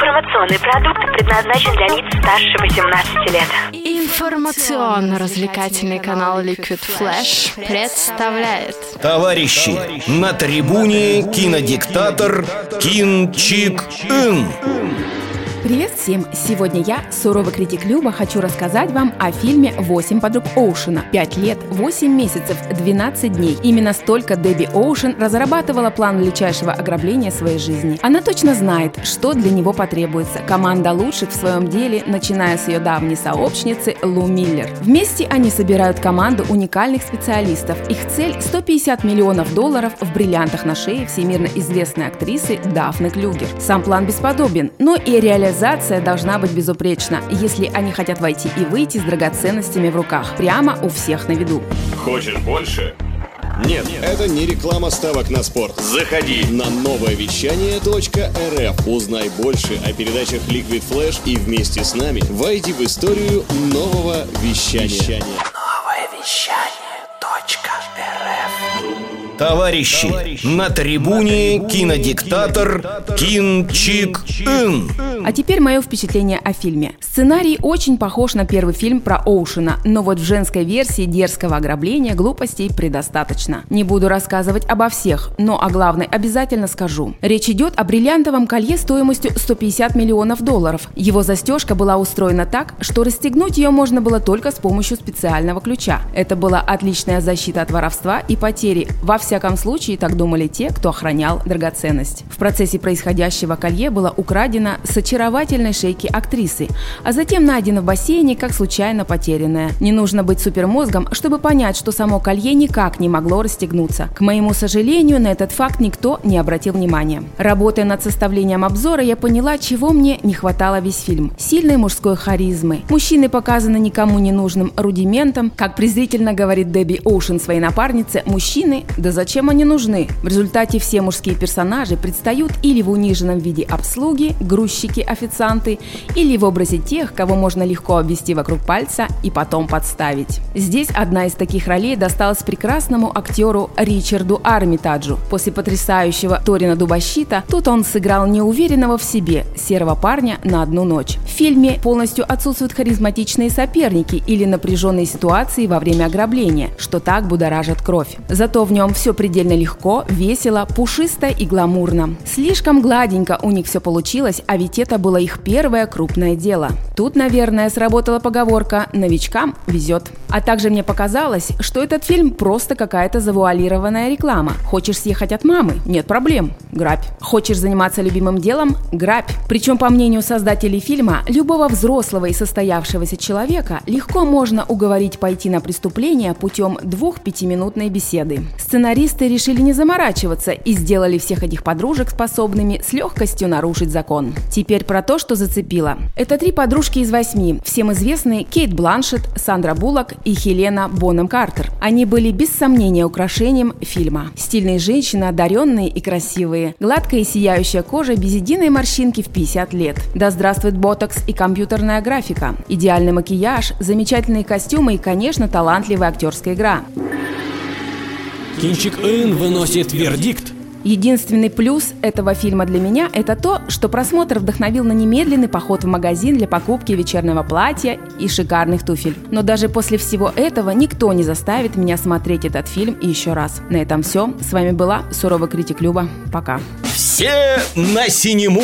Информационный продукт предназначен для лиц старше 18 лет. Информационно-развлекательный канал Liquid Flash представляет Товарищи, на трибуне кинодиктатор Кин Чик Ин. Привет всем! Сегодня я, суровый критик Люба, хочу рассказать вам о фильме «Восемь подруг Оушена». Пять лет, восемь месяцев, 12 дней. Именно столько Дебби Оушен разрабатывала план величайшего ограбления своей жизни. Она точно знает, что для него потребуется. Команда лучших в своем деле, начиная с ее давней сообщницы Лу Миллер. Вместе они собирают команду уникальных специалистов. Их цель – 150 миллионов долларов в бриллиантах на шее всемирно известной актрисы Дафны Клюгер. Сам план бесподобен, но и реализация Реализация должна быть безупречна, если они хотят войти и выйти с драгоценностями в руках, прямо у всех на виду. Хочешь больше? Нет, это не реклама ставок на спорт. Заходи на новое вещание .рф. Узнай больше о передачах Liquid Flash и вместе с нами войди в историю нового вещания. Новое вещание. Товарищи, на трибуне кинодиктатор Кин Чик Ин. А теперь мое впечатление о фильме. Сценарий очень похож на первый фильм про Оушена, но вот в женской версии дерзкого ограбления глупостей предостаточно. Не буду рассказывать обо всех, но о главной обязательно скажу. Речь идет о бриллиантовом колье стоимостью 150 миллионов долларов. Его застежка была устроена так, что расстегнуть ее можно было только с помощью специального ключа. Это была отличная защита от воровства и потери во всяком случае, так думали те, кто охранял драгоценность. В процессе происходящего колье было украдено с очаровательной шейки актрисы, а затем найдено в бассейне как случайно потерянное. Не нужно быть супермозгом, чтобы понять, что само колье никак не могло расстегнуться. К моему сожалению, на этот факт никто не обратил внимания. Работая над составлением обзора, я поняла, чего мне не хватало весь фильм. Сильной мужской харизмы. Мужчины показаны никому не нужным рудиментом. Как презрительно говорит Дебби Оушен своей напарнице, мужчины, да зачем они нужны? В результате все мужские персонажи предстают или в униженном виде обслуги, грузчики, официанты, или в образе тех, кого можно легко обвести вокруг пальца и потом подставить. Здесь одна из таких ролей досталась прекрасному актеру Ричарду Армитаджу. После потрясающего Торина Дубощита тут он сыграл неуверенного в себе серого парня на одну ночь. В фильме полностью отсутствуют харизматичные соперники или напряженные ситуации во время ограбления, что так будоражит кровь. Зато в нем все все предельно легко, весело, пушисто и гламурно. Слишком гладенько у них все получилось, а ведь это было их первое крупное дело. Тут, наверное, сработала поговорка «новичкам везет». А также мне показалось, что этот фильм просто какая-то завуалированная реклама. Хочешь съехать от мамы? Нет проблем. Грабь. Хочешь заниматься любимым делом? Грабь. Причем, по мнению создателей фильма, любого взрослого и состоявшегося человека легко можно уговорить пойти на преступление путем двух-пятиминутной беседы. Сценарий Сценаристы решили не заморачиваться и сделали всех этих подружек способными с легкостью нарушить закон. Теперь про то, что зацепило. Это три подружки из восьми, всем известные Кейт Бланшет, Сандра Буллок и Хелена Бонем Картер. Они были без сомнения украшением фильма. Стильные женщины, одаренные и красивые. Гладкая и сияющая кожа без единой морщинки в 50 лет. Да здравствует ботокс и компьютерная графика. Идеальный макияж, замечательные костюмы и, конечно, талантливая актерская игра. Кинчик Ин выносит вердикт. Единственный плюс этого фильма для меня – это то, что просмотр вдохновил на немедленный поход в магазин для покупки вечернего платья и шикарных туфель. Но даже после всего этого никто не заставит меня смотреть этот фильм еще раз. На этом все. С вами была суровый критик Люба. Пока. Все на синему!